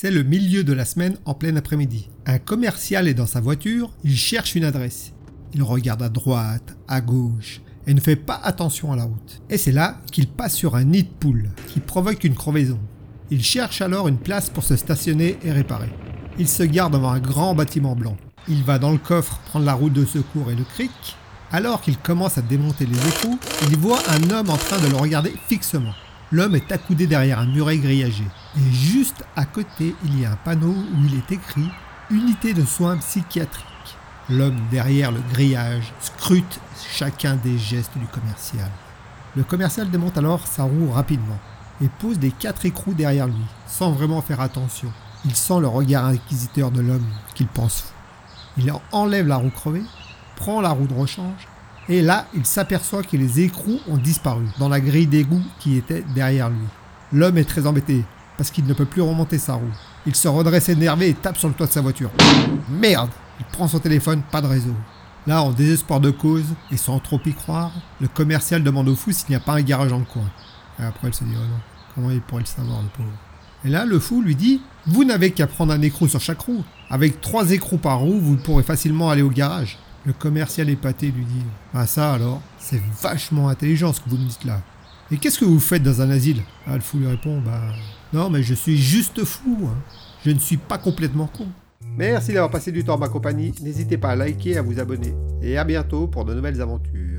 C'est le milieu de la semaine en plein après-midi. Un commercial est dans sa voiture, il cherche une adresse. Il regarde à droite, à gauche, et ne fait pas attention à la route. Et c'est là qu'il passe sur un nid de poule, qui provoque une crevaison. Il cherche alors une place pour se stationner et réparer. Il se garde devant un grand bâtiment blanc. Il va dans le coffre prendre la route de secours et le cric. Alors qu'il commence à démonter les écrous, il voit un homme en train de le regarder fixement. L'homme est accoudé derrière un muret grillagé. Et juste à côté, il y a un panneau où il est écrit Unité de soins psychiatriques. L'homme derrière le grillage scrute chacun des gestes du commercial. Le commercial démonte alors sa roue rapidement et pose des quatre écrous derrière lui, sans vraiment faire attention. Il sent le regard inquisiteur de l'homme qu'il pense fou. Il enlève la roue crevée, prend la roue de rechange et là, il s'aperçoit que les écrous ont disparu dans la grille d'égout qui était derrière lui. L'homme est très embêté parce qu'il ne peut plus remonter sa roue. Il se redresse énervé et tape sur le toit de sa voiture. Merde Il prend son téléphone, pas de réseau. Là, en désespoir de cause, et sans trop y croire, le commercial demande au fou s'il n'y a pas un garage le coin. Et après, il se dit, oh non, comment il pourrait le savoir, le pauvre? Et là, le fou lui dit, vous n'avez qu'à prendre un écrou sur chaque roue. Avec trois écrous par roue, vous pourrez facilement aller au garage. Le commercial épaté lui dit Ah, ça alors, c'est vachement intelligent ce que vous me dites là. Et qu'est-ce que vous faites dans un asile? Ah, le fou lui répond Bah, non, mais je suis juste fou. Hein. Je ne suis pas complètement con. Merci d'avoir passé du temps en ma compagnie. N'hésitez pas à liker à vous abonner. Et à bientôt pour de nouvelles aventures.